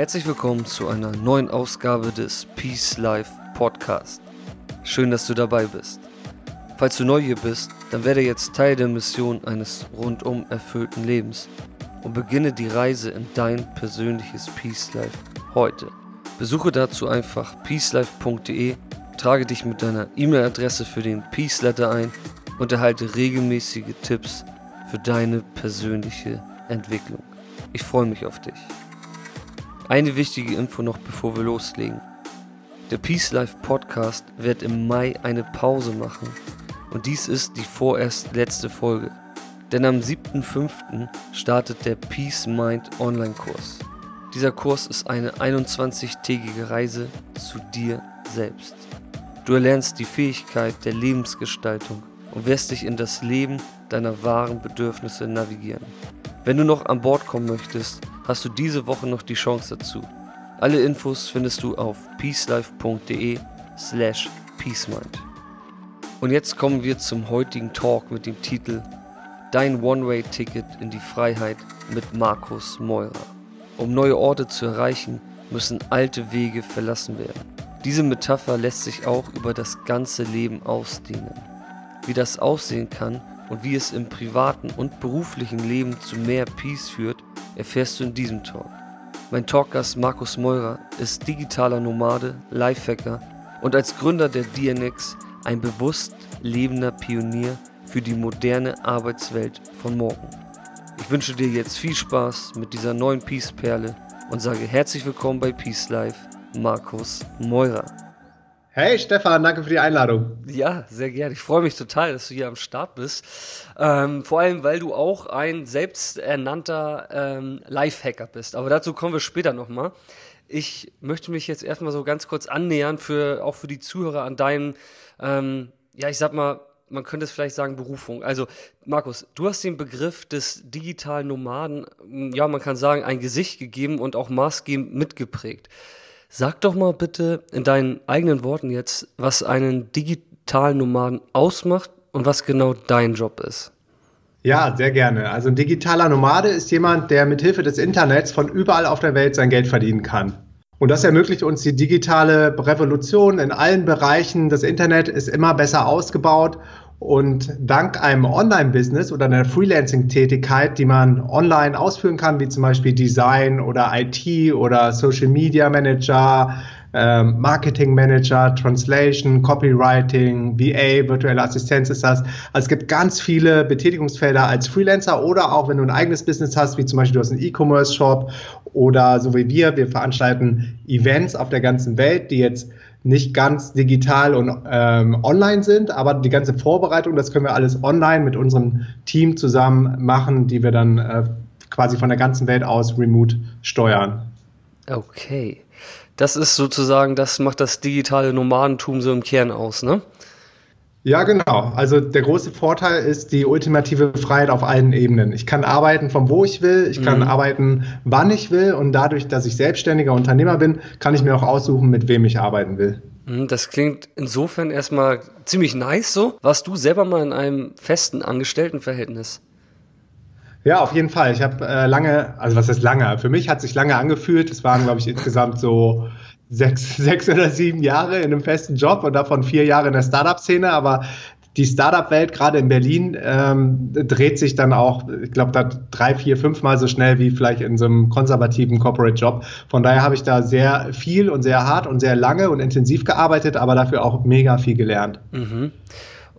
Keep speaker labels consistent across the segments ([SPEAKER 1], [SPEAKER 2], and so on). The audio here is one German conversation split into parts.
[SPEAKER 1] Herzlich willkommen zu einer neuen Ausgabe des Peace Life Podcast. Schön, dass du dabei bist. Falls du neu hier bist, dann werde jetzt Teil der Mission eines rundum erfüllten Lebens und beginne die Reise in dein persönliches Peace Life heute. Besuche dazu einfach peacelife.de, trage dich mit deiner E-Mail-Adresse für den Peace Letter ein und erhalte regelmäßige Tipps für deine persönliche Entwicklung. Ich freue mich auf dich. Eine wichtige Info noch, bevor wir loslegen. Der Peace Life Podcast wird im Mai eine Pause machen und dies ist die vorerst letzte Folge. Denn am 7.5. startet der Peace Mind Online-Kurs. Dieser Kurs ist eine 21-tägige Reise zu dir selbst. Du erlernst die Fähigkeit der Lebensgestaltung und wirst dich in das Leben deiner wahren Bedürfnisse navigieren. Wenn du noch an Bord kommen möchtest, hast du diese Woche noch die Chance dazu. Alle Infos findest du auf peacelife.de slash peacemind. Und jetzt kommen wir zum heutigen Talk mit dem Titel Dein One-Way-Ticket in die Freiheit mit Markus Meurer. Um neue Orte zu erreichen, müssen alte Wege verlassen werden. Diese Metapher lässt sich auch über das ganze Leben ausdehnen. Wie das aussehen kann und wie es im privaten und beruflichen Leben zu mehr Peace führt, erfährst du in diesem Talk. Mein Talkgast Markus Meurer ist digitaler Nomade, Lifehacker und als Gründer der DNX ein bewusst lebender Pionier für die moderne Arbeitswelt von morgen. Ich wünsche dir jetzt viel Spaß mit dieser neuen Peace-Perle und sage herzlich willkommen bei Peace Life, Markus Meurer.
[SPEAKER 2] Hey Stefan, danke für die Einladung.
[SPEAKER 1] Ja, sehr gerne. Ich freue mich total, dass du hier am Start bist. Ähm, vor allem, weil du auch ein selbsternannter ähm, Lifehacker bist. Aber dazu kommen wir später nochmal. Ich möchte mich jetzt erstmal so ganz kurz annähern, für, auch für die Zuhörer an deinen, ähm, ja, ich sag mal, man könnte es vielleicht sagen, Berufung. Also, Markus, du hast den Begriff des digitalen Nomaden, ja, man kann sagen, ein Gesicht gegeben und auch maßgebend mitgeprägt. Sag doch mal bitte in deinen eigenen Worten jetzt, was einen digitalen Nomaden ausmacht und was genau dein Job ist.
[SPEAKER 2] Ja, sehr gerne. Also ein digitaler Nomade ist jemand, der mithilfe des Internets von überall auf der Welt sein Geld verdienen kann. Und das ermöglicht uns die digitale Revolution in allen Bereichen. Das Internet ist immer besser ausgebaut und dank einem Online-Business oder einer Freelancing-Tätigkeit, die man online ausführen kann, wie zum Beispiel Design oder IT oder Social Media Manager, ähm, Marketing Manager, Translation, Copywriting, VA, virtuelle Assistenz ist das. Also es gibt ganz viele Betätigungsfelder als Freelancer oder auch wenn du ein eigenes Business hast, wie zum Beispiel du hast einen E-Commerce-Shop oder so wie wir, wir veranstalten Events auf der ganzen Welt, die jetzt nicht ganz digital und ähm, online sind, aber die ganze Vorbereitung, das können wir alles online mit unserem Team zusammen machen, die wir dann äh, quasi von der ganzen Welt aus remote steuern.
[SPEAKER 1] Okay. Das ist sozusagen, das macht das digitale Nomadentum so im Kern aus, ne?
[SPEAKER 2] Ja, genau. Also der große Vorteil ist die ultimative Freiheit auf allen Ebenen. Ich kann arbeiten von wo ich will, ich kann mhm. arbeiten wann ich will und dadurch, dass ich selbstständiger Unternehmer bin, kann ich mir auch aussuchen, mit wem ich arbeiten will.
[SPEAKER 1] Mhm, das klingt insofern erstmal ziemlich nice so. Warst du selber mal in einem festen Angestelltenverhältnis?
[SPEAKER 2] Ja, auf jeden Fall. Ich habe äh, lange, also was heißt lange? Für mich hat sich lange angefühlt. Es waren, glaube ich, insgesamt so sechs, sechs oder sieben Jahre in einem festen Job und davon vier Jahre in der Startup-Szene, aber die Startup-Welt, gerade in Berlin, ähm, dreht sich dann auch, ich glaube, da drei, vier, fünfmal so schnell wie vielleicht in so einem konservativen Corporate-Job. Von daher habe ich da sehr viel und sehr hart und sehr lange und intensiv gearbeitet, aber dafür auch mega viel gelernt.
[SPEAKER 1] Mhm.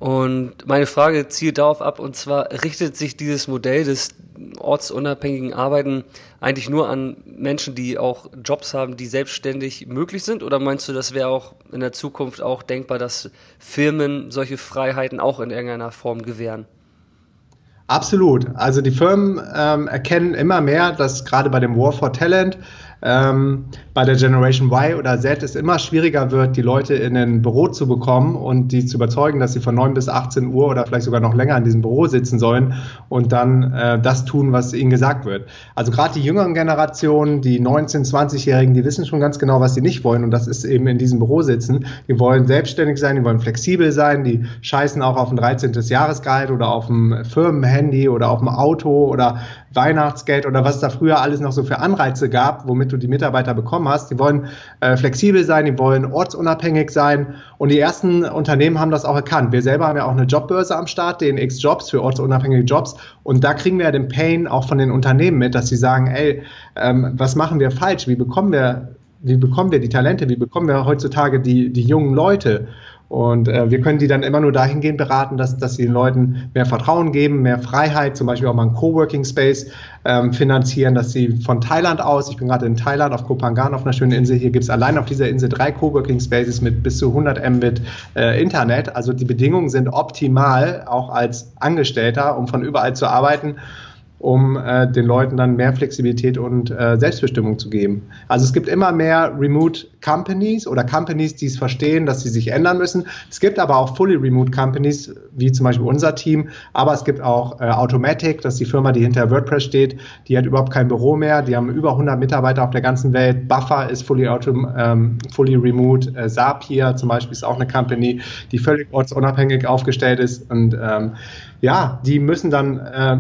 [SPEAKER 1] Und meine Frage zielt darauf ab, und zwar richtet sich dieses Modell des ortsunabhängigen Arbeiten eigentlich nur an Menschen, die auch Jobs haben, die selbstständig möglich sind? Oder meinst du, das wäre auch in der Zukunft auch denkbar, dass Firmen solche Freiheiten auch in irgendeiner Form gewähren?
[SPEAKER 2] Absolut. Also die Firmen ähm, erkennen immer mehr, dass gerade bei dem War for Talent ähm, bei der Generation Y oder Z es immer schwieriger wird, die Leute in ein Büro zu bekommen und die zu überzeugen, dass sie von 9 bis 18 Uhr oder vielleicht sogar noch länger in diesem Büro sitzen sollen und dann äh, das tun, was ihnen gesagt wird. Also gerade die jüngeren Generationen, die 19-, 20-Jährigen, die wissen schon ganz genau, was sie nicht wollen und das ist eben in diesem Büro sitzen. Die wollen selbstständig sein, die wollen flexibel sein, die scheißen auch auf ein 13. Jahresgehalt oder auf ein Firmenhandy oder auf ein Auto oder Weihnachtsgeld oder was es da früher alles noch so für Anreize gab, womit du die Mitarbeiter bekommen hast. Die wollen äh, flexibel sein, die wollen ortsunabhängig sein und die ersten Unternehmen haben das auch erkannt. Wir selber haben ja auch eine Jobbörse am Start, den X Jobs für ortsunabhängige Jobs und da kriegen wir ja den Pain auch von den Unternehmen mit, dass sie sagen, ey, ähm, was machen wir falsch? Wie bekommen wir wie bekommen wir die Talente, wie bekommen wir heutzutage die, die jungen Leute? Und äh, wir können die dann immer nur dahingehend beraten, dass, dass sie den Leuten mehr Vertrauen geben, mehr Freiheit, zum Beispiel auch mal einen Coworking Space ähm, finanzieren, dass sie von Thailand aus, ich bin gerade in Thailand auf Koh Phangan auf einer schönen Insel, hier gibt es allein auf dieser Insel drei Coworking Spaces mit bis zu 100 Mbit äh, Internet. Also die Bedingungen sind optimal, auch als Angestellter, um von überall zu arbeiten um äh, den Leuten dann mehr Flexibilität und äh, Selbstbestimmung zu geben. Also es gibt immer mehr Remote Companies oder Companies, die es verstehen, dass sie sich ändern müssen. Es gibt aber auch Fully Remote Companies, wie zum Beispiel unser Team, aber es gibt auch äh, Automatic, das ist die Firma, die hinter WordPress steht, die hat überhaupt kein Büro mehr, die haben über 100 Mitarbeiter auf der ganzen Welt. Buffer ist fully, auto, ähm, fully remote. Äh, Zapier zum Beispiel ist auch eine Company, die völlig ortsunabhängig aufgestellt ist und ähm, ja, die müssen dann äh,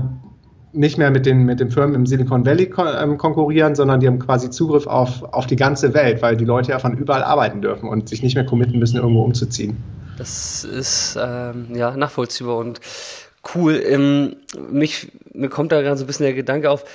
[SPEAKER 2] nicht mehr mit den, mit den Firmen im Silicon Valley kon ähm, konkurrieren, sondern die haben quasi Zugriff auf, auf die ganze Welt, weil die Leute ja von überall arbeiten dürfen und sich nicht mehr committen müssen, irgendwo umzuziehen.
[SPEAKER 3] Das ist ähm, ja nachvollziehbar und cool. Ähm, mich, mir kommt da gerade so ein bisschen der Gedanke auf,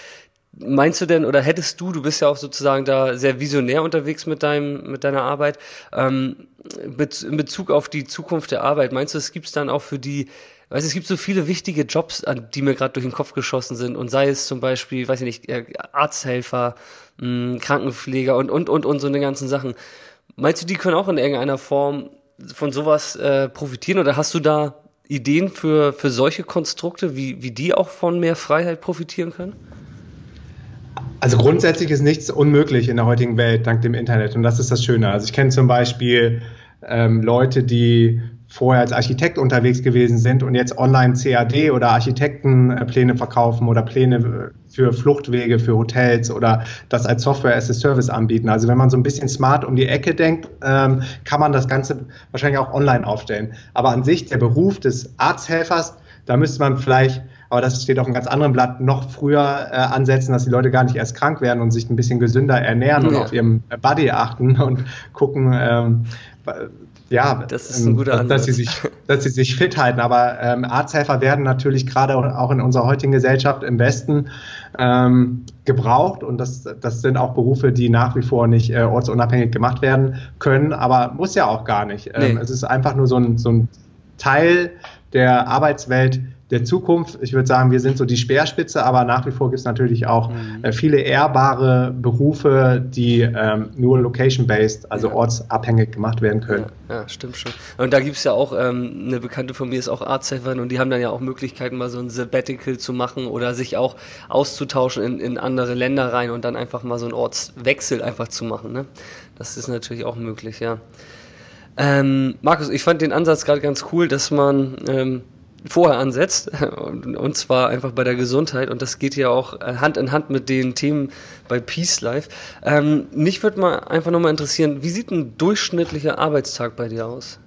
[SPEAKER 3] Meinst du denn oder hättest du, du bist ja auch sozusagen da sehr visionär unterwegs mit deinem mit deiner Arbeit, ähm, in Bezug auf die Zukunft der Arbeit, meinst du, es gibt es dann auch für die Weißt es gibt so viele wichtige Jobs, an die mir gerade durch den Kopf geschossen sind. Und sei es zum Beispiel, weiß ich nicht, Arzthelfer, mh, hm, Krankenpfleger und, und, und, und so eine ganzen Sachen. Meinst du, die können auch in irgendeiner Form von sowas äh, profitieren? Oder hast du da Ideen für, für solche Konstrukte, wie, wie die auch von mehr Freiheit profitieren können?
[SPEAKER 2] Also grundsätzlich ist nichts unmöglich in der heutigen Welt dank dem Internet und das ist das Schöne. Also ich kenne zum Beispiel ähm, Leute, die vorher als Architekt unterwegs gewesen sind und jetzt online CAD oder Architektenpläne verkaufen oder Pläne für Fluchtwege für Hotels oder das als Software as a Service anbieten. Also wenn man so ein bisschen smart um die Ecke denkt, ähm, kann man das Ganze wahrscheinlich auch online aufstellen. Aber an sich der Beruf des Arzthelfers, da müsste man vielleicht aber das steht auf einem ganz anderen Blatt, noch früher äh, ansetzen, dass die Leute gar nicht erst krank werden und sich ein bisschen gesünder ernähren ja. und auf ihrem Body achten und gucken, ähm, ja, das ist ein ähm, guter Ansatz. Dass sie sich, dass sie sich fit halten. Aber ähm, Arzthelfer werden natürlich gerade auch in unserer heutigen Gesellschaft im Westen ähm, gebraucht und das, das sind auch Berufe, die nach wie vor nicht äh, ortsunabhängig gemacht werden können, aber muss ja auch gar nicht. Ähm, nee. Es ist einfach nur so ein, so ein Teil der Arbeitswelt, der Zukunft. Ich würde sagen, wir sind so die Speerspitze, aber nach wie vor gibt es natürlich auch mhm. äh, viele ehrbare Berufe, die ähm, nur location-based, also ja. ortsabhängig gemacht werden können.
[SPEAKER 3] Ja, ja stimmt schon. Und da gibt es ja auch, ähm, eine Bekannte von mir ist auch Arzthelferin und die haben dann ja auch Möglichkeiten, mal so ein Sabbatical zu machen oder sich auch auszutauschen in, in andere Länder rein und dann einfach mal so einen Ortswechsel einfach zu machen. Ne? Das ist natürlich auch möglich, ja. Ähm, Markus, ich fand den Ansatz gerade ganz cool, dass man ähm, vorher ansetzt, und zwar einfach bei der Gesundheit. Und das geht ja auch äh, Hand in Hand mit den Themen bei Peace Life. Ähm, mich würde mal einfach nochmal interessieren, wie sieht ein durchschnittlicher Arbeitstag bei dir aus?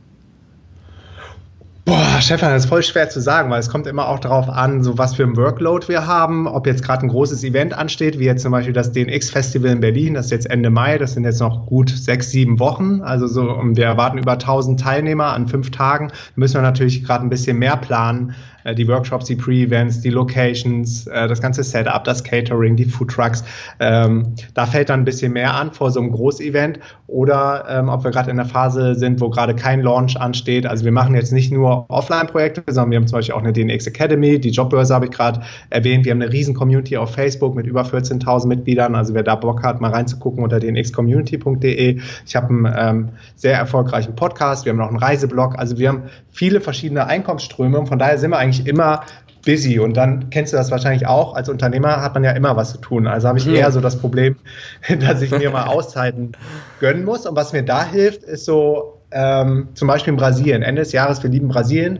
[SPEAKER 2] Boah, Stefan, das ist voll schwer zu sagen, weil es kommt immer auch darauf an, so was für ein Workload wir haben, ob jetzt gerade ein großes Event ansteht, wie jetzt zum Beispiel das DNX-Festival in Berlin, das ist jetzt Ende Mai, das sind jetzt noch gut sechs, sieben Wochen, also so, wir erwarten über 1000 Teilnehmer an fünf Tagen, müssen wir natürlich gerade ein bisschen mehr planen, äh, die Workshops, die Pre-Events, die Locations, äh, das ganze Setup, das Catering, die Food Trucks. Ähm, da fällt dann ein bisschen mehr an vor so einem Großevent oder ähm, ob wir gerade in der Phase sind, wo gerade kein Launch ansteht. Also wir machen jetzt nicht nur Offline-Projekte, sondern wir haben zum Beispiel auch eine DNX Academy, die Jobbörse habe ich gerade erwähnt. Wir haben eine riesen Community auf Facebook mit über 14.000 Mitgliedern. Also wer da Bock hat, mal reinzugucken unter dnxcommunity.de. Ich habe einen ähm, sehr erfolgreichen Podcast. Wir haben noch einen Reiseblog. Also wir haben viele verschiedene Einkommensströme und von daher sind wir eigentlich immer busy und dann kennst du das wahrscheinlich auch. Als Unternehmer hat man ja immer was zu tun. Also habe ich
[SPEAKER 3] Mhm.
[SPEAKER 2] eher so das Problem, dass ich mir mal Auszeiten gönnen muss. Und was mir da hilft, ist so ähm, zum Beispiel in Brasilien. Ende des Jahres, wir lieben Brasilien.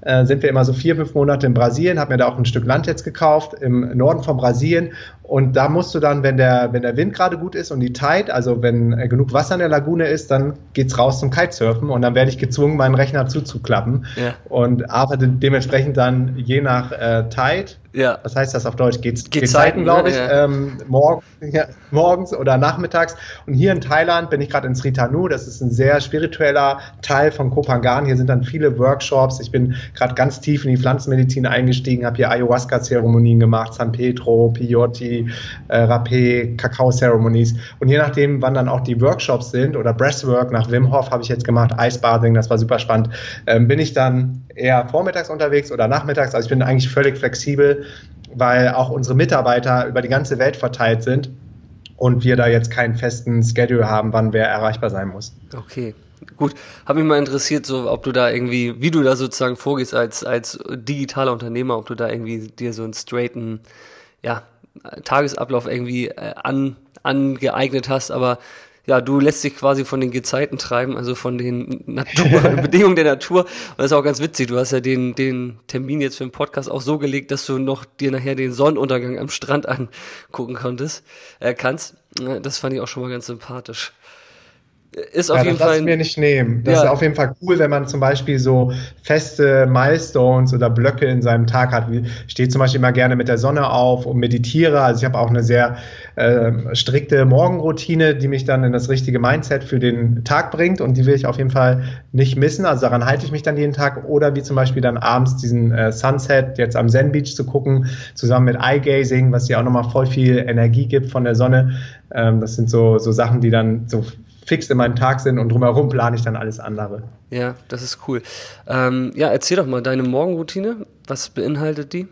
[SPEAKER 2] Äh, sind wir immer so vier, fünf Monate in Brasilien, habe mir da auch ein Stück Land jetzt gekauft im Norden von Brasilien und da musst du dann, wenn der, wenn der Wind gerade gut ist und die Tide, also wenn äh, genug Wasser in der Lagune ist, dann geht's raus zum Kitesurfen und dann werde ich gezwungen, meinen Rechner zuzuklappen
[SPEAKER 3] Ja.
[SPEAKER 2] und arbeite dementsprechend dann je nach äh, Tide
[SPEAKER 3] Ja.
[SPEAKER 2] was heißt das auf Deutsch? Geht's,
[SPEAKER 3] Gezeiten,
[SPEAKER 2] Gezeiten, glaube ich,
[SPEAKER 3] ne? Ja.
[SPEAKER 2] ähm, morgen, ja, morgens oder nachmittags. Und hier in Thailand bin ich gerade in Sri Tanu. Das ist ein sehr spiritueller Teil von Kopangan. Hier sind dann viele Workshops. Ich bin gerade ganz tief in die Pflanzenmedizin eingestiegen, habe hier Ayahuasca-Zeremonien gemacht, San Pedro, Peyote, äh, Rapé, Kakao-Ceremonies. Und je nachdem, wann dann auch die Workshops sind oder Breathwork nach Wim Hof habe ich jetzt gemacht, Icebathing, das war super spannend, ähm, bin ich dann eher vormittags unterwegs oder nachmittags. Also ich bin eigentlich völlig flexibel, weil auch unsere Mitarbeiter über die ganze Welt verteilt sind und wir da jetzt keinen festen Schedule haben, wann wer erreichbar sein muss.
[SPEAKER 3] Okay. Gut, hat mich mal interessiert, so ob du da irgendwie, wie du da sozusagen vorgehst als als digitaler Unternehmer, ob du da irgendwie dir so einen straighten, ja, Tagesablauf irgendwie äh, an angeeignet hast, aber ja, du lässt dich quasi von den Gezeiten treiben, also von den Natur, Bedingungen der Natur. Und das ist auch ganz witzig. Du hast ja den, den Termin jetzt für den Podcast auch so gelegt, dass du noch dir nachher den Sonnenuntergang am Strand angucken konntest, äh, kannst. Ja, Das fand ich auch schon mal ganz sympathisch. Ist auf
[SPEAKER 2] ja,
[SPEAKER 3] jeden
[SPEAKER 2] das
[SPEAKER 3] Fall.
[SPEAKER 2] ich mir nicht nehmen. Das
[SPEAKER 3] Ja.
[SPEAKER 2] ist auf jeden Fall cool, wenn man zum Beispiel so feste Milestones oder Blöcke in seinem Tag hat. Ich stehe zum Beispiel immer gerne mit der Sonne auf und meditiere. Also ich habe auch eine sehr ähm, strikte Morgenroutine, die mich dann in das richtige Mindset für den Tag bringt und die will ich auf jeden Fall nicht missen. Also daran halte ich mich dann jeden Tag. Oder wie zum Beispiel dann abends diesen äh, Sunset jetzt am Zen Beach zu gucken, zusammen mit Eye Gazing, was dir auch nochmal voll viel Energie gibt von der Sonne. Ähm, das sind so, so Sachen, die dann so fix in meinem Tag sind und drumherum plane ich dann alles andere.
[SPEAKER 3] Ja, das ist cool. Ähm, ja, erzähl doch mal deine Morgenroutine. Was beinhaltet die?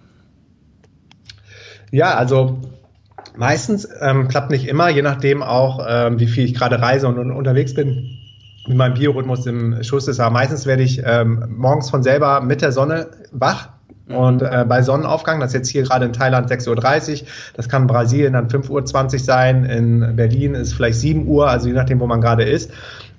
[SPEAKER 2] Ja, also meistens ähm, klappt nicht immer, je nachdem auch, ähm, wie viel ich gerade reise und, und unterwegs bin, wie mein Biorhythmus im Schuss ist. Aber meistens werde ich ähm, morgens von selber mit der Sonne wach. Und äh, bei Sonnenaufgang, das ist jetzt hier gerade in Thailand 6.30 Uhr, das kann in Brasilien dann 5.20 Uhr sein, in Berlin ist es vielleicht 7 Uhr, also je nachdem, wo man gerade ist.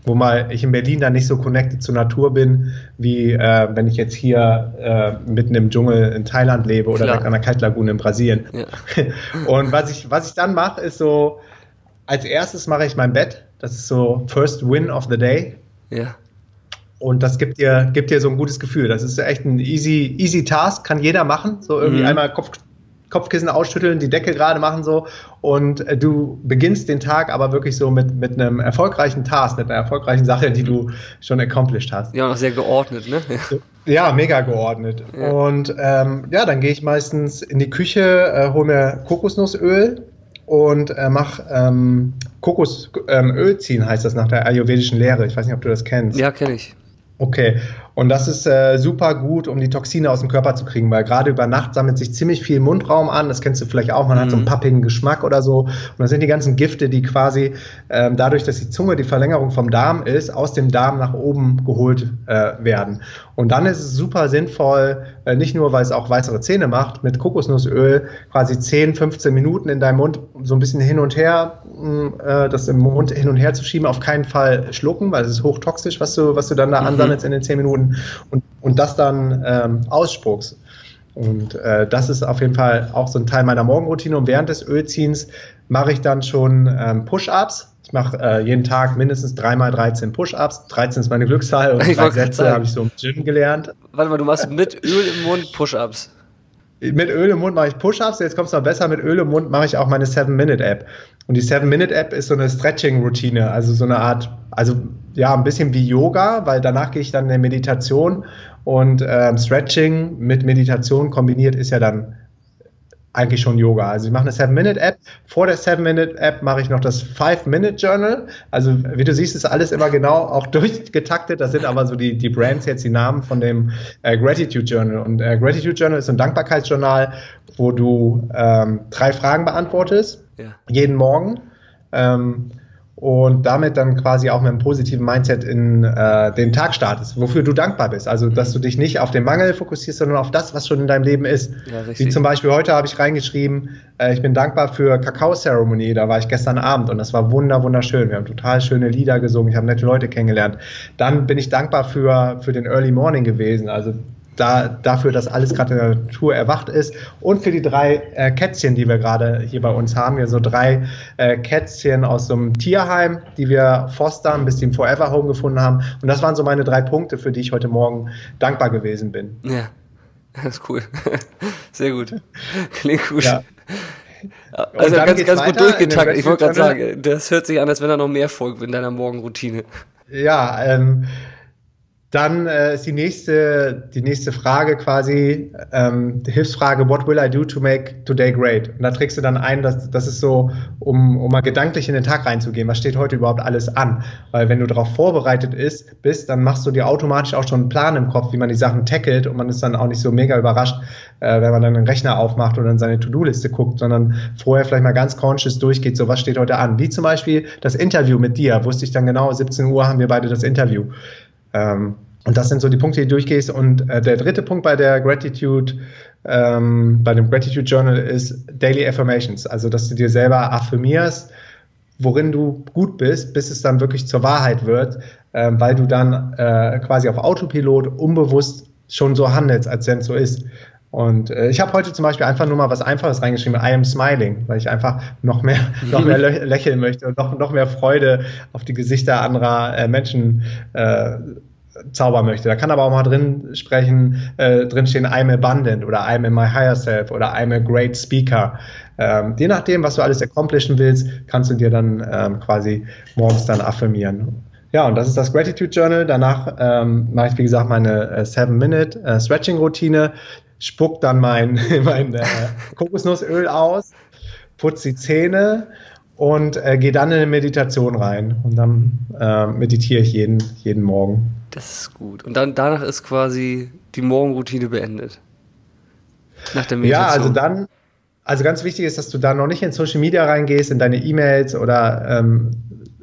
[SPEAKER 2] Wo mal ich in Berlin dann nicht so connected zur Natur bin, wie äh, wenn ich jetzt hier äh, mitten im Dschungel in Thailand lebe oder
[SPEAKER 3] Klar.
[SPEAKER 2] an der Kaltlagune in Brasilien.
[SPEAKER 3] Ja.
[SPEAKER 2] Und was ich, was ich dann mache, ist so, als erstes mache ich mein Bett. Das ist so First Win of the Day.
[SPEAKER 3] Ja.
[SPEAKER 2] Und das gibt dir, gibt dir so ein gutes Gefühl. Das ist echt ein easy, easy Task, kann jeder machen. So irgendwie
[SPEAKER 3] Mhm.
[SPEAKER 2] einmal Kopf, Kopfkissen ausschütteln, die Decke gerade machen so. Und äh, du beginnst den Tag aber wirklich so mit, mit einem erfolgreichen Task, mit einer erfolgreichen Sache, die du schon accomplished hast.
[SPEAKER 3] Ja, auch sehr geordnet, ne? Ja.
[SPEAKER 2] Mega geordnet.
[SPEAKER 3] Ja.
[SPEAKER 2] Und ähm, ja, dann gehe ich meistens in die Küche, äh, hole mir Kokosnussöl und äh, mach ähm, Kokosöl ähm, ziehen, heißt das nach der ayurvedischen Lehre. Ich weiß nicht, ob du das kennst.
[SPEAKER 3] Ja, kenne ich.
[SPEAKER 2] Okay, und das ist äh, super gut, um die Toxine aus dem Körper zu kriegen, weil gerade über Nacht sammelt sich ziemlich viel Mundraum an. Das kennst du vielleicht auch. Man hat so einen
[SPEAKER 3] Mhm.
[SPEAKER 2] pappigen Geschmack oder so. Und das sind die ganzen Gifte, die quasi ähm, dadurch, dass die Zunge die Verlängerung vom Darm ist, aus dem Darm nach oben geholt äh, werden. Und dann ist es super sinnvoll, äh, nicht nur, weil es auch weißere Zähne macht, mit Kokosnussöl quasi 10, 15 Minuten in deinem Mund so ein bisschen hin und her, mh, äh, das im Mund hin und her zu schieben, auf keinen Fall schlucken, weil es ist hochtoxisch, was du, was du dann da
[SPEAKER 3] Mhm.
[SPEAKER 2] ansammelst in den 10 Minuten und, und das dann ähm, ausspuckst. Und äh, das ist auf jeden Fall auch so ein Teil meiner Morgenroutine. Und während des Ölziehens mache ich dann schon ähm, Push-Ups. Ich mache äh, jeden Tag mindestens dreimal 13 Push-Ups. 13 ist meine Glückszahl und drei Sätze habe ich so im Gym gelernt.
[SPEAKER 3] Warte mal, du machst mit Öl im Mund Push-Ups.
[SPEAKER 2] Mit Öl im Mund mache ich Push-Ups, jetzt kommt es noch besser, mit Öl im Mund mache ich auch meine 7-Minute-App. Und die 7-Minute-App ist so eine Stretching-Routine, also so eine Art, also ja, ein bisschen wie Yoga, weil danach gehe ich dann in eine Meditation und ähm, Stretching mit Meditation kombiniert ist ja dann eigentlich schon Yoga. Also ich mache eine 7-Minute-App. Vor der 7-Minute-App mache ich noch das 5-Minute-Journal. Also wie du siehst, ist alles immer genau auch durchgetaktet. Das sind aber so die, die Brands jetzt die Namen von dem äh, Gratitude Journal. Und äh, Gratitude Journal ist ein Dankbarkeitsjournal, wo du ähm, drei Fragen beantwortest,
[SPEAKER 3] Ja.
[SPEAKER 2] jeden Morgen. Ähm, und damit dann quasi auch mit einem positiven Mindset in äh, den Tag startest, wofür du dankbar bist. Also, dass du dich nicht auf den Mangel fokussierst, sondern auf das, was schon in deinem Leben ist. Ja, Wie zum Beispiel heute habe ich reingeschrieben, äh, ich bin dankbar für Kakao-Zeremonie, da war ich gestern Abend und das war wunder, wunderschön. Wir haben total schöne Lieder gesungen, ich habe nette Leute kennengelernt. Dann bin ich dankbar für, für den Early Morning gewesen, also da, dafür, dass alles gerade in der Natur erwacht ist und für die drei äh, Kätzchen, die wir gerade hier bei uns haben. Hier so drei äh, Kätzchen aus so einem Tierheim, die wir fostern, bis die im Forever Home gefunden haben. Und das waren so meine drei Punkte, für die ich heute Morgen dankbar gewesen bin.
[SPEAKER 3] Ja, das ist cool. Sehr gut. Klingt gut. Ja. Also ganz, ganz gut durchgetaktet. Ich wollte gerade sagen, das hört sich an, als wenn da noch mehr folgt in deiner Morgenroutine.
[SPEAKER 2] Ja, ähm, dann äh, ist die nächste, die nächste Frage quasi, ähm, die Hilfsfrage, what will I do to make today great? Und da trägst du dann ein, dass das ist so, um, um mal gedanklich in den Tag reinzugehen, was steht heute überhaupt alles an? Weil wenn du darauf vorbereitet ist, bist, dann machst du dir automatisch auch schon einen Plan im Kopf, wie man die Sachen tackelt und man ist dann auch nicht so mega überrascht, äh, wenn man dann einen Rechner aufmacht oder in seine To-Do-Liste guckt, sondern vorher vielleicht mal ganz conscious durchgeht, so was steht heute an? Wie zum Beispiel das Interview mit dir, wusste ich dann genau, 17 Uhr haben wir beide das Interview. Ähm, und das sind so die Punkte, die du durchgehst. Und äh, der dritte Punkt bei der Gratitude, ähm, bei dem Gratitude Journal ist Daily Affirmations. Also, dass du dir selber affirmierst, worin du gut bist, bis es dann wirklich zur Wahrheit wird, äh, weil du dann äh, quasi auf Autopilot unbewusst schon so handelst, als wenn es so ist. Und äh, ich habe heute zum Beispiel einfach nur mal was Einfaches reingeschrieben, I am smiling, weil ich einfach noch mehr, noch mehr lö lächeln möchte und noch, noch mehr Freude auf die Gesichter anderer äh, Menschen äh, zaubern möchte. Da kann aber auch mal drin sprechen, äh, drin stehen, I'm abundant oder I'm in my higher self oder I'm a great speaker. Ähm, je nachdem, was du alles accomplishen willst, kannst du dir dann ähm, quasi morgens dann affirmieren. Ja, und das ist das Gratitude Journal. Danach ähm, mache ich, wie gesagt, meine äh, Seven-Minute äh, Stretching-Routine, spuck dann mein, mein äh, Kokosnussöl aus, putze die Zähne und äh, gehe dann in eine Meditation rein. Und dann äh, meditiere ich jeden, jeden Morgen.
[SPEAKER 3] Das ist gut. Und dann danach ist quasi die Morgenroutine beendet.
[SPEAKER 2] Nach der Meditation. Ja, also dann, also ganz wichtig ist, dass du da noch nicht in Social Media reingehst, in deine E-Mails oder ähm,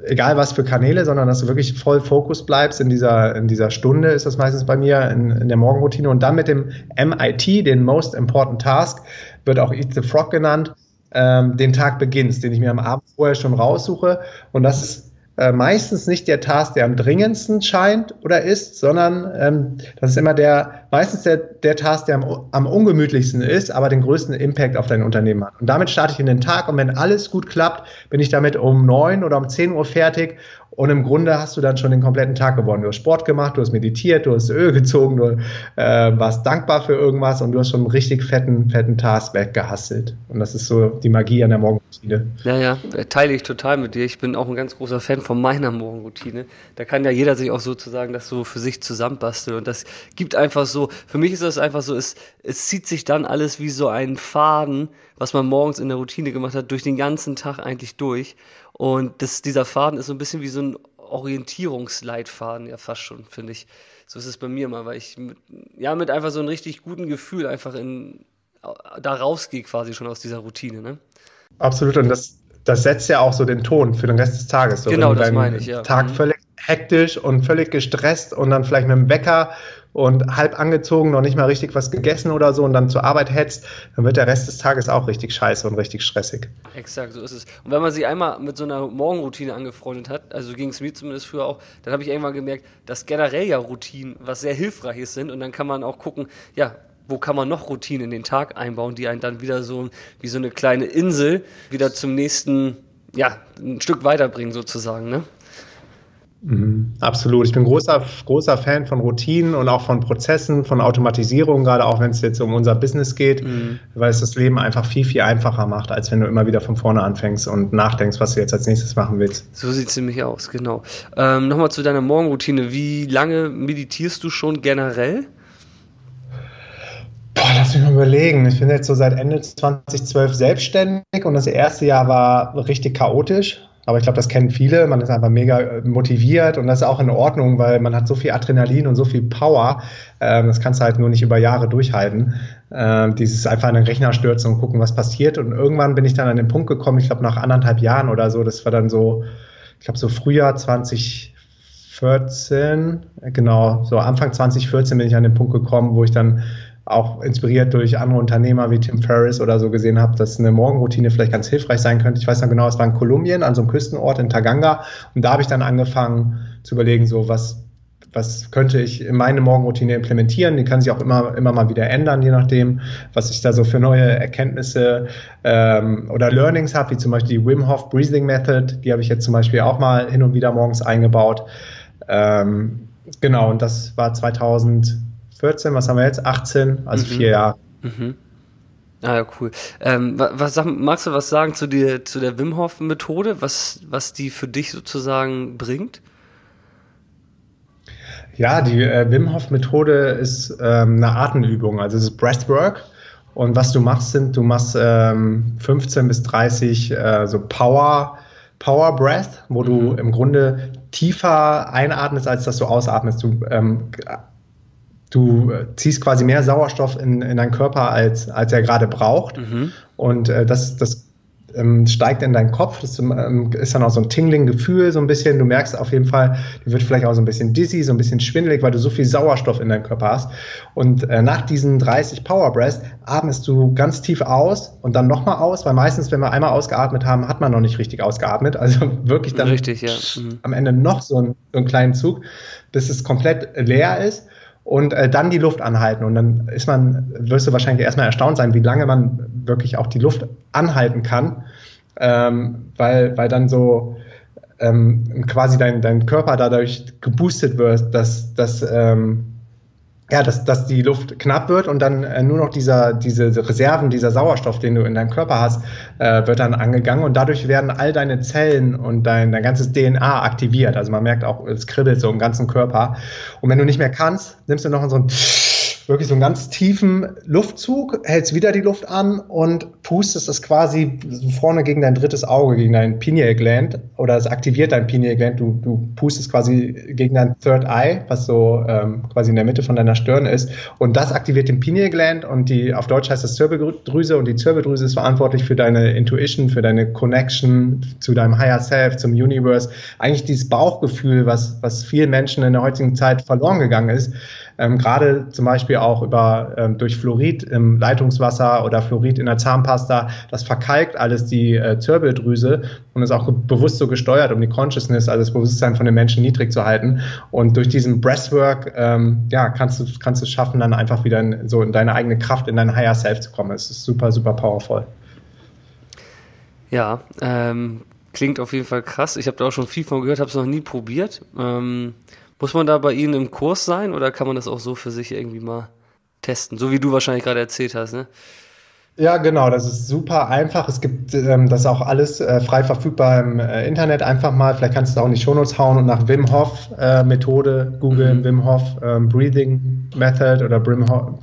[SPEAKER 2] egal was für Kanäle, sondern dass du wirklich voll Fokus bleibst in dieser, in dieser Stunde, ist das meistens bei mir in, in der Morgenroutine. Und dann mit dem MIT, den Most Important Task, wird auch Eat the Frog genannt, ähm, den Tag beginnst, den ich mir am Abend vorher schon raussuche. Und das ist äh, meistens nicht der Task, der am dringendsten scheint oder ist, sondern ähm, das ist immer der, meistens der, der Task, der am, am ungemütlichsten ist, aber den größten Impact auf dein Unternehmen hat. Und damit starte ich in den Tag und wenn alles gut klappt, bin ich damit um neun oder um zehn Uhr fertig und im Grunde hast du dann schon den kompletten Tag gewonnen. Du hast Sport gemacht, du hast meditiert, du hast Öl gezogen, du äh, warst dankbar für irgendwas und du hast schon einen richtig fetten, fetten Task weggehasselt. Und das ist so die Magie an der Morgenroutine.
[SPEAKER 3] Ja, ja, teile ich total mit dir. Ich bin auch ein ganz großer Fan von meiner Morgenroutine. Da kann ja jeder sich auch sozusagen das so für sich zusammenbasteln. Und das gibt einfach so, für mich ist das einfach so, es, es zieht sich dann alles wie so ein Faden, was man morgens in der Routine gemacht hat, durch den ganzen Tag eigentlich durch. Und das, dieser Faden ist so ein bisschen wie so ein Orientierungsleitfaden, ja fast schon, finde ich. So ist es bei mir mal, weil ich mit, ja mit einfach so einem richtig guten Gefühl einfach in da rausgehe quasi schon aus dieser Routine, ne?
[SPEAKER 2] Absolut, und das, das setzt ja auch so den Ton für den Rest des Tages. So,
[SPEAKER 3] genau, das meine ich, ja.
[SPEAKER 2] Tag mhm. völlig hektisch und völlig gestresst und dann vielleicht mit dem Wecker und halb angezogen, noch nicht mal richtig was gegessen oder so und dann zur Arbeit hetzt, dann wird der Rest des Tages auch richtig scheiße und richtig stressig.
[SPEAKER 3] Exakt, so ist es. Und wenn man sich einmal mit so einer Morgenroutine angefreundet hat, also ging es mir zumindest früher auch, dann habe ich irgendwann gemerkt, dass generell ja Routinen was sehr Hilfreiches sind und dann kann man auch gucken, ja, wo kann man noch Routinen in den Tag einbauen, die einen dann wieder so wie so eine kleine Insel wieder zum nächsten, ja, ein Stück weiterbringen sozusagen, ne?
[SPEAKER 2] Mhm, absolut. Ich bin großer, großer Fan von Routinen und auch von Prozessen, von Automatisierung, gerade auch wenn es jetzt um unser Business geht, mhm. weil es das Leben einfach viel, viel einfacher macht, als wenn du immer wieder von vorne anfängst und nachdenkst, was du jetzt als nächstes machen willst.
[SPEAKER 3] So sieht es nämlich aus, genau. Ähm, Nochmal zu deiner Morgenroutine. Wie lange meditierst du schon generell?
[SPEAKER 2] Boah, lass mich mal überlegen. Ich bin jetzt so seit Ende 2012 selbstständig und das erste Jahr war richtig chaotisch aber ich glaube, das kennen viele. Man ist einfach mega äh, motiviert und das ist auch in Ordnung, weil man hat so viel Adrenalin und so viel Power. Ähm, das kannst du halt nur nicht über Jahre durchhalten. Ähm, dieses einfach in den Rechner stürzen und gucken, was passiert. Und irgendwann bin ich dann an den Punkt gekommen, ich glaube nach anderthalb Jahren oder so, das war dann so ich glaube so Frühjahr 2014, genau, so Anfang 2014 bin ich an den Punkt gekommen, wo ich dann auch inspiriert durch andere Unternehmer wie Tim Ferriss oder so gesehen habe, dass eine Morgenroutine vielleicht ganz hilfreich sein könnte. Ich weiß noch genau, es war in Kolumbien, an so einem Küstenort in Taganga. Und da habe ich dann angefangen zu überlegen, so was, was könnte ich in meine Morgenroutine implementieren. Die kann sich auch immer, immer mal wieder ändern, je nachdem, was ich da so für neue Erkenntnisse ähm, oder Learnings habe, wie zum Beispiel die Wim Hof Breathing Method. Die habe ich jetzt zum Beispiel auch mal hin und wieder morgens eingebaut. Ähm, genau, und das war 2000 14, was haben wir jetzt? 18, also mhm. vier Jahre. Mhm.
[SPEAKER 3] Ah ja, cool. Ähm, was, magst du was sagen zu, dir, zu der Wim Hof Methode, was, was die für dich sozusagen bringt?
[SPEAKER 2] Ja, die äh, Wim Hof Methode ist ähm, eine Atemübung, also es ist Breathwork. Und was du machst, sind, du machst ähm, 15 bis 30 äh, so Power, Power Breath, wo mhm. du im Grunde tiefer einatmest, als dass du ausatmest. Du ähm, du äh, ziehst quasi mehr Sauerstoff in, in deinen Körper, als, als er gerade braucht. Mhm. Und äh, das, das ähm, steigt in deinen Kopf. Das ähm, ist dann auch so ein Tingling-Gefühl, so ein bisschen. Du merkst auf jeden Fall, du wird vielleicht auch so ein bisschen dizzy, so ein bisschen schwindelig, weil du so viel Sauerstoff in deinem Körper hast. Und äh, nach diesen 30 Power Breaths atmest du ganz tief aus und dann nochmal aus, weil meistens, wenn wir einmal ausgeatmet haben, hat man noch nicht richtig ausgeatmet. Also wirklich dann
[SPEAKER 3] richtig, ja. mhm.
[SPEAKER 2] am Ende noch so, ein, so einen kleinen Zug, bis es komplett leer ist und äh, dann die Luft anhalten. Und dann ist man, wirst du wahrscheinlich erstmal erstaunt sein, wie lange man wirklich auch die Luft anhalten kann, ähm, weil, weil dann so ähm, quasi dein, dein Körper dadurch geboostet wird, dass, dass ähm, ja, dass, dass die Luft knapp wird und dann äh, nur noch dieser, diese Reserven, dieser Sauerstoff, den du in deinem Körper hast, äh, wird dann angegangen und dadurch werden all deine Zellen und dein, dein ganzes DNA aktiviert. Also man merkt auch, es kribbelt so im ganzen Körper. Und wenn du nicht mehr kannst, nimmst du noch so ein wirklich so einen ganz tiefen Luftzug, hältst wieder die Luft an und pustest es quasi vorne gegen dein drittes Auge, gegen dein Pineal Gland oder es aktiviert dein Pineal Gland. Du, du pustest quasi gegen dein Third Eye, was so ähm, quasi in der Mitte von deiner Stirn ist und das aktiviert den Pineal Gland und die auf Deutsch heißt das Zirbeldrüse und die Zirbeldrüse ist verantwortlich für deine Intuition, für deine Connection zu deinem Higher Self, zum Universe. Eigentlich dieses Bauchgefühl, was, was vielen Menschen in der heutigen Zeit verloren gegangen ist ähm, gerade zum Beispiel auch über ähm, durch Fluorid im Leitungswasser oder Fluorid in der Zahnpasta, das verkalkt alles die äh, Zirbeldrüse und ist auch bewusst so gesteuert, um die Consciousness, also das Bewusstsein von den Menschen niedrig zu halten. Und durch diesen Breathwork, ähm, ja, kannst du kannst du schaffen, dann einfach wieder in, so in deine eigene Kraft, in dein Higher Self zu kommen. Es ist super, super powerful.
[SPEAKER 3] Ja, ähm, klingt auf jeden Fall krass. Ich habe da auch schon viel von gehört, habe es noch nie probiert. Ähm, muss man da bei Ihnen im Kurs sein oder kann man das auch so für sich irgendwie mal testen? So wie du wahrscheinlich gerade erzählt hast, ne?
[SPEAKER 2] Ja, genau, das ist super einfach. Es gibt ähm, das auch alles äh, frei verfügbar im äh, Internet. Einfach mal, vielleicht kannst du auch in die Shownotes hauen und nach Wim Hof äh, Methode googeln, mhm. Wim Hof ähm, Breathing Method oder Wim Hof,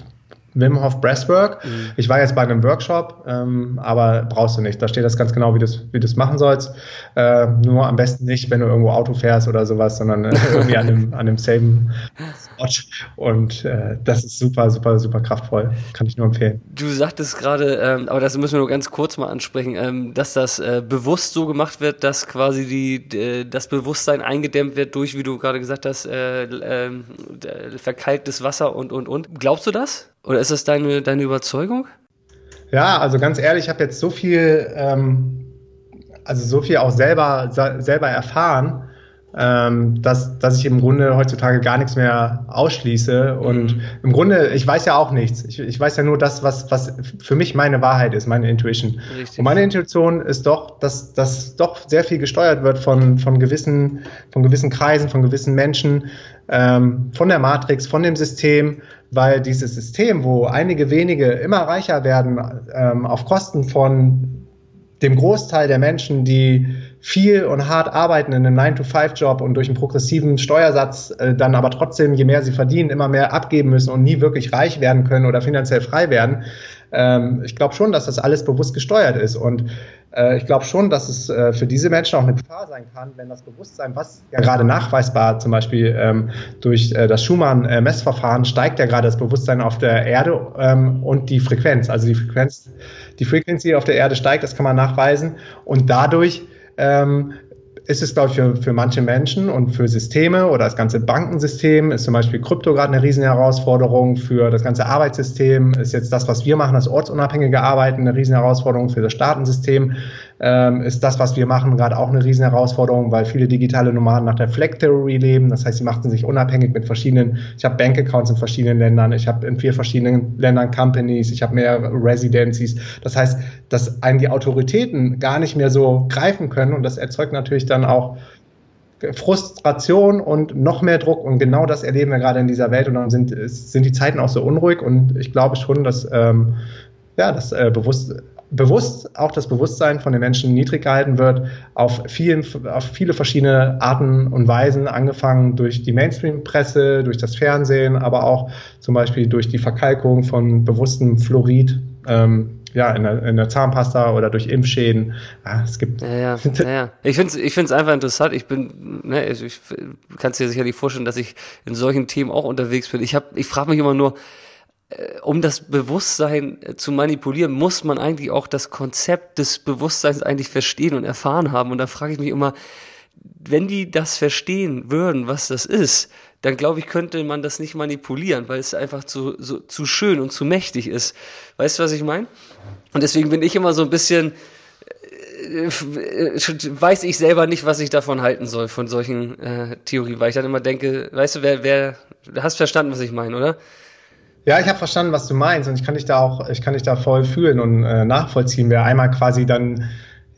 [SPEAKER 2] Wim Hof Breathwork. Mhm. Ich war jetzt bei einem Workshop, ähm, aber brauchst du nicht. Da steht das ganz genau, wie du wie das machen sollst. Äh, nur am besten nicht, wenn du irgendwo Auto fährst oder sowas, sondern äh, irgendwie an dem, an dem selben Spot. Und äh, das ist super, super, super kraftvoll. Kann ich nur empfehlen.
[SPEAKER 3] Du sagtest gerade, ähm, aber das müssen wir nur ganz kurz mal ansprechen, ähm, dass das äh, bewusst so gemacht wird, dass quasi die, das Bewusstsein eingedämmt wird durch, wie du gerade gesagt hast, äh, ähm, verkalktes Wasser und, und, und. Glaubst du das? Oder ist das deine, deine Überzeugung?
[SPEAKER 2] Ja, also ganz ehrlich, ich habe jetzt so viel, ähm, also so viel auch selber, selber erfahren, ähm, dass, dass ich im Grunde heutzutage gar nichts mehr ausschließe. Und mhm. im Grunde, ich weiß ja auch nichts. Ich, ich weiß ja nur das, was, was für mich meine Wahrheit ist, meine Intuition. Richtig. Und meine Intuition ist doch, dass, dass doch sehr viel gesteuert wird von, von, gewissen, von gewissen Kreisen, von gewissen Menschen, ähm, von der Matrix, von dem System, weil dieses System, wo einige wenige immer reicher werden, ähm, auf Kosten von dem Großteil der Menschen, die viel und hart arbeiten in einem 9-to-5-Job und durch einen progressiven Steuersatz äh, dann aber trotzdem, je mehr sie verdienen, immer mehr abgeben müssen und nie wirklich reich werden können oder finanziell frei werden. Ähm, ich glaube schon, dass das alles bewusst gesteuert ist. Und ich glaube schon, dass es äh, für diese Menschen auch eine Gefahr sein kann, wenn das Bewusstsein, was ja gerade nachweisbar zum Beispiel ähm, durch äh, das Schumann-Messverfahren, steigt ja gerade das Bewusstsein auf der Erde ähm, und die Frequenz. Also die Frequenz, die Frequency auf der Erde steigt, das kann man nachweisen. Und dadurch ähm, ist es, glaube ich, für, für manche Menschen und für Systeme oder das ganze Bankensystem ist zum Beispiel Krypto gerade eine riesen Herausforderung. Für das ganze Arbeitssystem ist jetzt das, was wir machen, das ortsunabhängige Arbeiten, eine riesen Herausforderung. Für das Staatensystem ähm, ist das, was wir machen, gerade auch eine riesen Herausforderung, weil viele digitale Nomaden nach der Flag Theory leben. Das heißt, sie machten sich unabhängig mit verschiedenen, ich habe Bankaccounts in verschiedenen Ländern, ich habe in vier verschiedenen Ländern Companies, ich habe mehr Residencies. Das heißt, dass einen die Autoritäten gar nicht mehr so greifen können und das erzeugt natürlich dann auch Frustration und noch mehr Druck und genau das erleben wir gerade in dieser Welt und dann sind, sind die Zeiten auch so unruhig und ich glaube schon, dass ähm, ja, das äh, bewusst, bewusst auch das Bewusstsein von den Menschen niedrig gehalten wird, auf, vielen, auf viele verschiedene Arten und Weisen, angefangen durch die Mainstream-Presse, durch das Fernsehen, aber auch zum Beispiel durch die Verkalkung von bewusstem Fluorid. Ähm, ja, in der, in der Zahnpasta oder durch Impfschäden. Ja, es gibt.
[SPEAKER 3] Ja, ja, ja. Ich finde es ich find's einfach interessant. Ich bin, ne, ich, ich kann es dir sicherlich vorstellen, dass ich in solchen Themen auch unterwegs bin. Ich, hab, ich frage mich immer nur, um das Bewusstsein äh, zu manipulieren, muss man eigentlich auch das Konzept des Bewusstseins eigentlich verstehen und erfahren haben. Und da frage ich mich immer, wenn die das verstehen würden, was das ist, dann glaube ich, könnte man das nicht manipulieren, weil es einfach zu, so, zu schön und zu mächtig ist. Weißt du, was ich meine? Und deswegen bin ich immer so ein bisschen, äh, weiß ich selber nicht, was ich davon halten soll, von solchen äh, Theorien, weil ich dann immer denke, weißt du, wer, wer, hast verstanden, was ich meine, oder?
[SPEAKER 2] Ja, ich habe verstanden, was du meinst und ich kann dich da auch, ich kann dich da voll fühlen und äh, nachvollziehen. Wer einmal quasi dann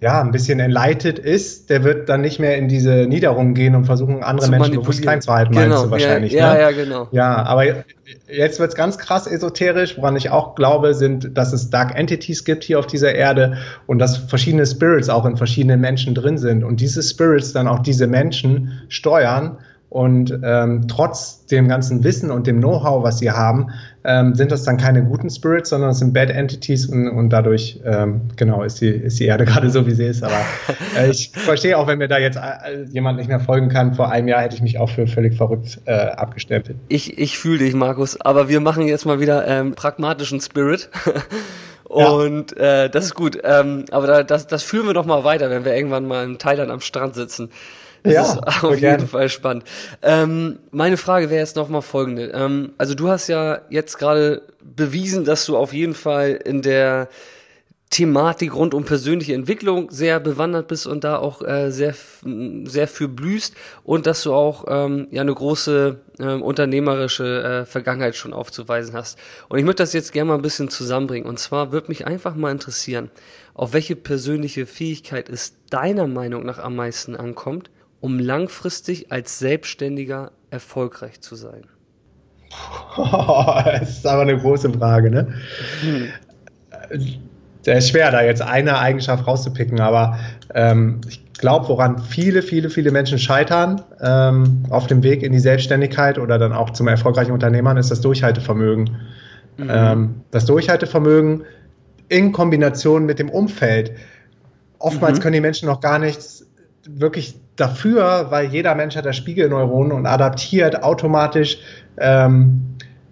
[SPEAKER 2] ja, ein bisschen enlightet ist, der wird dann nicht mehr in diese Niederung gehen und versuchen, andere Menschen bewusst klein zu halten, genau. meinst du wahrscheinlich.
[SPEAKER 3] Ja,
[SPEAKER 2] ne?
[SPEAKER 3] ja, genau.
[SPEAKER 2] Ja, aber jetzt wird's ganz krass esoterisch, woran ich auch glaube, sind, dass es Dark Entities gibt hier auf dieser Erde und dass verschiedene Spirits auch in verschiedenen Menschen drin sind und diese Spirits dann auch diese Menschen steuern und ähm, trotz dem ganzen Wissen und dem Know-how, was sie haben, ähm, sind das dann keine guten Spirits, sondern es sind Bad Entities und, und dadurch, ähm, genau, ist die, ist die Erde gerade so, wie sie ist. Aber äh, ich verstehe auch, wenn mir da jetzt äh, jemand nicht mehr folgen kann. Vor einem Jahr hätte ich mich auch für völlig verrückt äh, abgestempelt.
[SPEAKER 3] Ich, ich fühle dich, Markus, aber wir machen jetzt mal wieder ähm, pragmatischen Spirit. Und ja. äh, das ist gut. Ähm, aber da, das, das führen wir doch mal weiter, wenn wir irgendwann mal in Thailand am Strand sitzen. Das ja, ist auf jeden. Fall spannend. Ähm, meine Frage wäre jetzt nochmal folgende. Ähm, also du hast ja jetzt gerade bewiesen, dass du auf jeden Fall in der Thematik rund um persönliche Entwicklung sehr bewandert bist und da auch äh, sehr sehr für blühst und dass du auch ähm, ja eine große ähm, unternehmerische äh, Vergangenheit schon aufzuweisen hast. Und ich möchte das jetzt gerne mal ein bisschen zusammenbringen. Und zwar würde mich einfach mal interessieren, auf welche persönliche Fähigkeit es deiner Meinung nach am meisten ankommt um langfristig als Selbstständiger erfolgreich zu sein?
[SPEAKER 2] das ist aber eine große Frage, ne? Hm. Sehr schwer, da jetzt eine Eigenschaft rauszupicken, aber ähm, ich glaube, woran viele, viele, viele Menschen scheitern ähm, auf dem Weg in die Selbstständigkeit oder dann auch zum erfolgreichen Unternehmern, ist das Durchhaltevermögen. Mhm. Ähm, das Durchhaltevermögen in Kombination mit dem Umfeld. Oftmals mhm. können die Menschen noch gar nichts wirklich dafür, weil jeder Mensch hat das Spiegelneuronen und adaptiert automatisch ähm,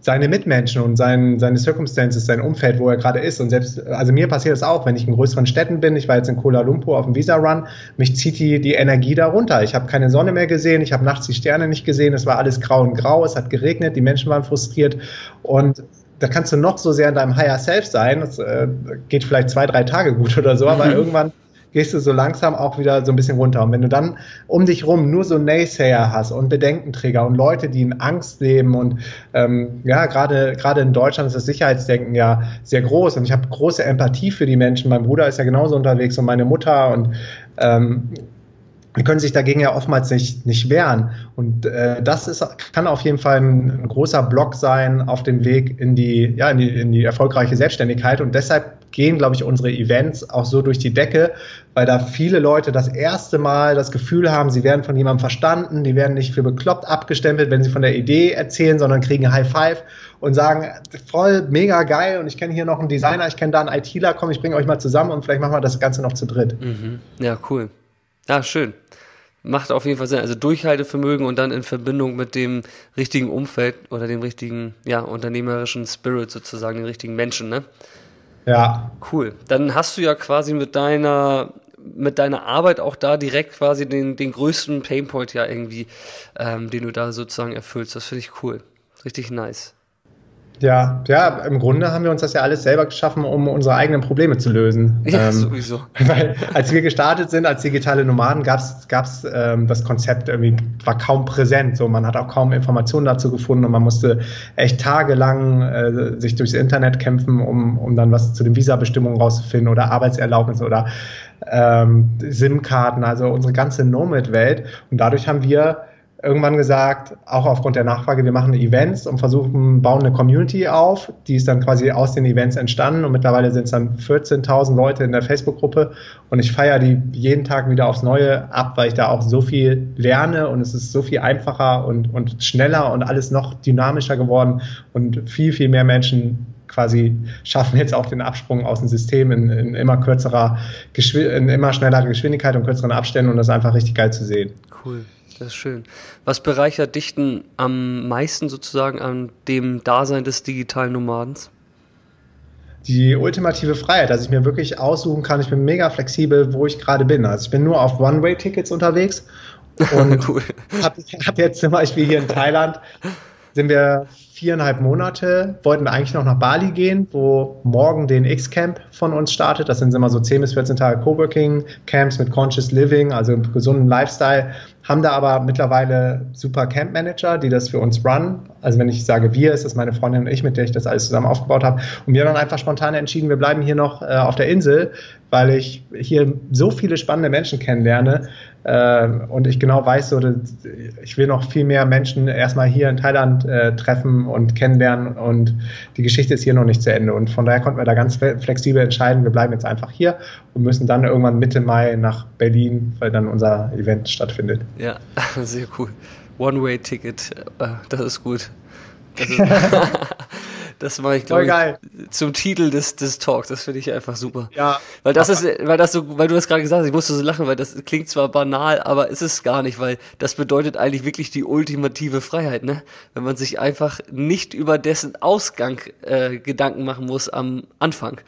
[SPEAKER 2] seine Mitmenschen und sein, seine Circumstances, sein Umfeld, wo er gerade ist. Und selbst, also mir passiert das auch, wenn ich in größeren Städten bin, ich war jetzt in Kuala Lumpur auf dem Visa-Run, mich zieht die, die Energie da runter. Ich habe keine Sonne mehr gesehen, ich habe nachts die Sterne nicht gesehen, es war alles grau und grau, es hat geregnet, die Menschen waren frustriert. Und da kannst du noch so sehr in deinem Higher Self sein, das äh, geht vielleicht zwei, drei Tage gut oder so, aber irgendwann gehst du so langsam auch wieder so ein bisschen runter. Und wenn du dann um dich rum nur so Naysayer hast und Bedenkenträger und Leute, die in Angst leben und ähm, ja, gerade gerade in Deutschland ist das Sicherheitsdenken ja sehr groß und ich habe große Empathie für die Menschen. Mein Bruder ist ja genauso unterwegs und meine Mutter und ähm, die können sich dagegen ja oftmals nicht, nicht wehren. Und äh, das ist, kann auf jeden Fall ein, großer Block sein auf dem Weg in die, ja, in die, in die erfolgreiche Selbstständigkeit. Und deshalb gehen, glaube ich, unsere Events auch so durch die Decke, weil da viele Leute das erste Mal das Gefühl haben, sie werden von jemandem verstanden, die werden nicht für bekloppt abgestempelt, wenn sie von der Idee erzählen, sondern kriegen High Five und sagen, voll mega geil und ich kenne hier noch einen Designer, ich kenne da einen ITler, komm, ich bringe euch mal zusammen und vielleicht machen wir das Ganze noch zu dritt.
[SPEAKER 3] Mhm. Ja, cool. Ja, schön. Macht auf jeden Fall Sinn. Also Durchhaltevermögen und dann in Verbindung mit dem richtigen Umfeld oder dem richtigen, ja, unternehmerischen Spirit sozusagen, den richtigen Menschen, ne?
[SPEAKER 2] Ja.
[SPEAKER 3] Cool. Dann hast du ja quasi mit deiner mit deiner Arbeit auch da direkt quasi den, den größten Painpoint ja irgendwie, ähm, den du da sozusagen erfüllst. Das finde ich cool. Richtig nice.
[SPEAKER 2] Ja, ja, im Grunde haben wir uns das ja alles selber geschaffen, um unsere eigenen Probleme zu lösen.
[SPEAKER 3] Ja, ähm, sowieso.
[SPEAKER 2] Weil als wir gestartet sind als digitale Nomaden, gab es ähm, das Konzept irgendwie, war kaum präsent. So, man hat auch kaum Informationen dazu gefunden und man musste echt tagelang äh, sich durchs Internet kämpfen, um, um dann was zu den Visa-Bestimmungen rauszufinden oder Arbeitserlaubnisse oder ähm, SIM-Karten, also unsere ganze Nomad-Welt. Und dadurch haben wir irgendwann gesagt, auch aufgrund der Nachfrage, wir machen Events und versuchen, bauen eine Community auf. Die ist dann quasi aus den Events entstanden und mittlerweile sind es dann 14.000 Leute in der Facebook-Gruppe und ich feiere die jeden Tag wieder aufs Neue ab, weil ich da auch so viel lerne und es ist so viel einfacher und, und schneller und alles noch dynamischer geworden und viel, viel mehr Menschen quasi schaffen jetzt auch den Absprung aus dem System in, in immer kürzerer, in immer schnellerer Geschwindigkeit und kürzeren Abständen und das ist einfach richtig geil zu sehen.
[SPEAKER 3] Cool. Das ist schön. Was bereichert dich denn am meisten sozusagen an dem Dasein des digitalen Nomadens?
[SPEAKER 2] Die ultimative Freiheit, dass ich mir wirklich aussuchen kann, ich bin mega flexibel, wo ich gerade bin. Also ich bin nur auf One-Way-Tickets unterwegs und cool. habe hab jetzt zum Beispiel hier in Thailand sind wir viereinhalb Monate, wollten wir eigentlich noch nach Bali gehen, wo morgen den X-Camp von uns startet. Das sind immer so 10 bis 14 Tage Coworking-Camps mit Conscious Living, also gesunden Lifestyle. Haben da aber mittlerweile super Camp-Manager, die das für uns run. Also wenn ich sage wir, ist das meine Freundin und ich, mit der ich das alles zusammen aufgebaut habe. Und wir haben dann einfach spontan entschieden, wir bleiben hier noch äh, auf der Insel, weil ich hier so viele spannende Menschen kennenlerne, äh, und ich genau weiß, so, ich will noch viel mehr Menschen erstmal hier in Thailand äh, treffen und kennenlernen und die Geschichte ist hier noch nicht zu Ende. Und von daher konnten wir da ganz flexibel entscheiden, wir bleiben jetzt einfach hier und müssen dann irgendwann Mitte Mai nach Berlin, weil dann unser Event stattfindet.
[SPEAKER 3] Ja, sehr cool. One-Way-Ticket, äh, das ist gut. Das ist Das mache ich, glaube ich, zum Titel des, des Talks. Das finde ich einfach super.
[SPEAKER 2] Ja.
[SPEAKER 3] Weil das ist, weil das so, weil du das gerade gesagt hast, ich musste so lachen, weil das klingt zwar banal, aber ist es gar nicht, weil das bedeutet eigentlich wirklich die ultimative Freiheit, ne? Wenn man sich einfach nicht über dessen Ausgang äh, Gedanken machen muss am Anfang.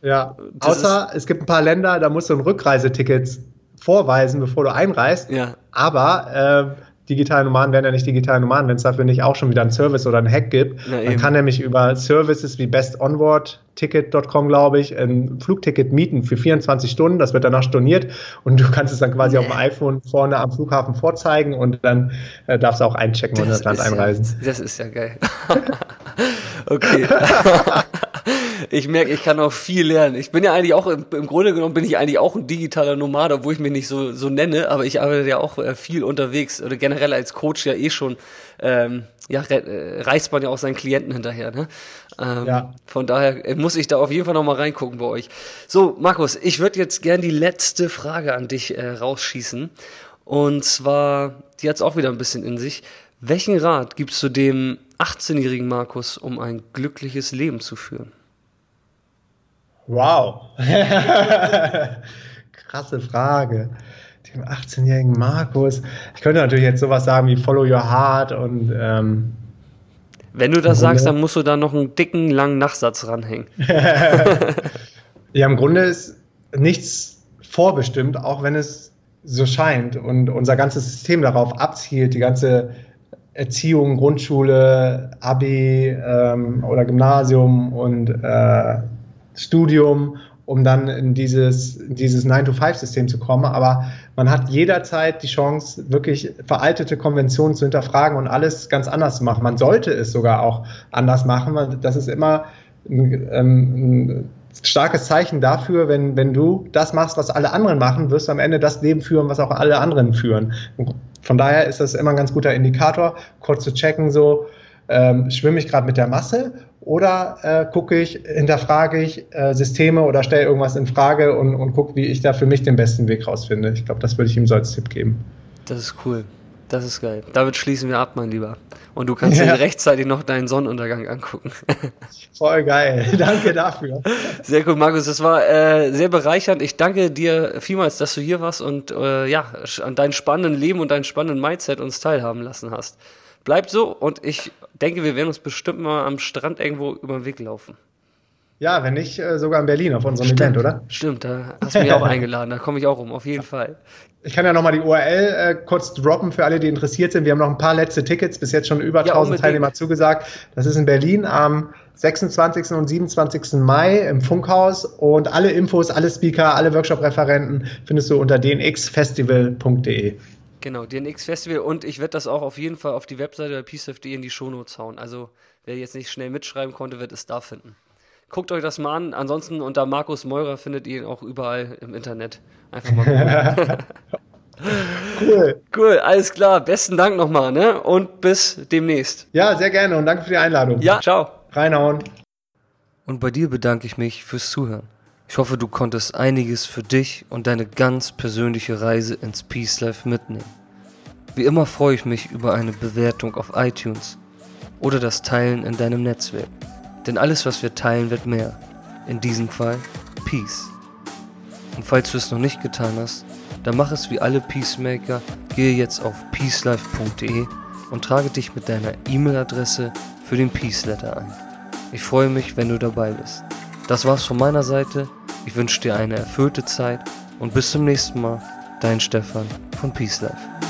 [SPEAKER 2] Ja. Das Außer es gibt ein paar Länder, da musst du ein Rückreiseticket vorweisen, bevor du einreist.
[SPEAKER 3] Ja.
[SPEAKER 2] Aber äh, digitale Nomaden werden ja nicht digitale Nomaden, wenn es dafür nicht auch schon wieder einen Service oder einen Hack gibt. Ja, Man kann nämlich über Services wie bestonwardticket.com, glaube ich, ein Flugticket mieten für 24 Stunden. Das wird danach storniert und du kannst es dann quasi auf dem iPhone vorne am Flughafen vorzeigen und dann äh, darfst du auch einchecken das und das Land einreisen.
[SPEAKER 3] Ja, das ist ja geil. okay. ich merke, ich kann auch viel lernen. Ich bin ja eigentlich auch, im, im, Grunde genommen bin ich eigentlich auch ein digitaler Nomad, obwohl ich mich nicht so, so nenne, aber ich arbeite ja auch äh, viel unterwegs oder generell als Coach ja eh schon, ähm, ja, äh, reist man ja auch seinen Klienten hinterher, ne? Ähm, ja. Von daher äh, muss ich da auf jeden Fall nochmal reingucken bei euch. So, Markus, ich würde jetzt gern die letzte Frage an dich äh, rausschießen. Und zwar, die hat es auch wieder ein bisschen in sich. Welchen Rat gibst du dem 18-jährigen Markus, um ein glückliches Leben zu führen?
[SPEAKER 2] Wow. Krasse Frage. Dem 18-jährigen Markus. Ich könnte natürlich jetzt sowas sagen wie Follow Your Heart und. Ähm,
[SPEAKER 3] Wenn du das sagst, dann musst du da noch einen dicken, langen Nachsatz ranhängen.
[SPEAKER 2] ja, im Grunde ist nichts vorbestimmt, auch wenn es so scheint und unser ganzes System darauf abzielt, die ganze Erziehung, Grundschule, Abi ähm, oder Gymnasium und äh, Studium, um dann in dieses, dieses 9-to-5-System zu kommen. Aber man hat jederzeit die Chance, wirklich veraltete Konventionen zu hinterfragen und alles ganz anders zu machen. Man sollte es sogar auch anders machen. Das ist immer ein, ähm, ein starkes Zeichen dafür, wenn, wenn du das machst, was alle anderen machen, wirst du am Ende das Leben führen, was auch alle anderen führen. Von daher ist das immer ein ganz guter Indikator, kurz zu checken, so, ähm, schwimme ich gerade mit der Masse oder äh, gucke ich, hinterfrage ich äh, Systeme oder stelle irgendwas in Frage und, und gucke, wie ich da für mich den besten Weg rausfinde. Ich glaube, das würde ich ihm so als Tipp geben.
[SPEAKER 3] Das ist cool. Das ist geil. Damit schließen wir ab, mein Lieber. Und du kannst ja. dir rechtzeitig noch deinen Sonnenuntergang angucken.
[SPEAKER 2] Voll geil. Danke dafür.
[SPEAKER 3] Sehr cool, Markus. Das war äh, sehr bereichernd. Ich danke dir vielmals, dass du hier warst und äh, ja, an deinem spannenden Leben und deinem spannenden Mindset uns teilhaben lassen hast. Bleibt so und ich denke, wir werden uns bestimmt mal am Strand irgendwo über den Weg laufen.
[SPEAKER 2] Ja, wenn nicht, äh, sogar in Berlin auf unserem
[SPEAKER 1] Stimmt,
[SPEAKER 2] Event, oder?
[SPEAKER 1] Stimmt, da hast du mich auch eingeladen. Da komme ich auch rum, auf jeden Fall.
[SPEAKER 2] Ich kann ja nochmal die URL äh, kurz droppen für alle, die interessiert sind. Wir haben noch ein paar letzte Tickets, bis jetzt schon über
[SPEAKER 1] Ja,
[SPEAKER 2] 1000
[SPEAKER 1] unbedingt.
[SPEAKER 2] Teilnehmer zugesagt. Das ist in Berlin am 26. und 27. Mai im Funkhaus. Und alle Infos, alle Speaker, alle Workshop-Referenten findest du unter dnxfestival.de.
[SPEAKER 1] Genau, DNX Festival und ich werde das auch auf jeden Fall auf die Webseite bei peace.de in die Shownotes hauen. Also wer jetzt nicht schnell mitschreiben konnte, wird es da finden. Guckt euch das mal an. Ansonsten unter Markus Meurer findet ihr ihn auch überall im Internet. Einfach mal gucken.
[SPEAKER 2] Cool.
[SPEAKER 1] cool, alles klar. Besten Dank nochmal, ne? Und bis demnächst.
[SPEAKER 2] Ja, sehr gerne und danke für die Einladung.
[SPEAKER 1] Ja, ciao.
[SPEAKER 2] Reinhauen.
[SPEAKER 1] Und bei dir bedanke ich mich fürs Zuhören. Ich hoffe, du konntest einiges für dich und deine ganz persönliche Reise ins Peace Life mitnehmen. Wie immer freue ich mich über eine Bewertung auf iTunes oder das Teilen in deinem Netzwerk. Denn alles, was wir teilen, wird mehr. In diesem Fall Peace. Und falls du es noch nicht getan hast, dann mach es wie alle Peacemaker, gehe jetzt auf peacelife.de und trage dich mit deiner E-Mail-Adresse für den Peace Letter ein. Ich freue mich, wenn du dabei bist. Das war's von meiner Seite. Ich wünsche dir eine erfüllte Zeit und bis zum nächsten Mal. Dein Stefan von Peace Life.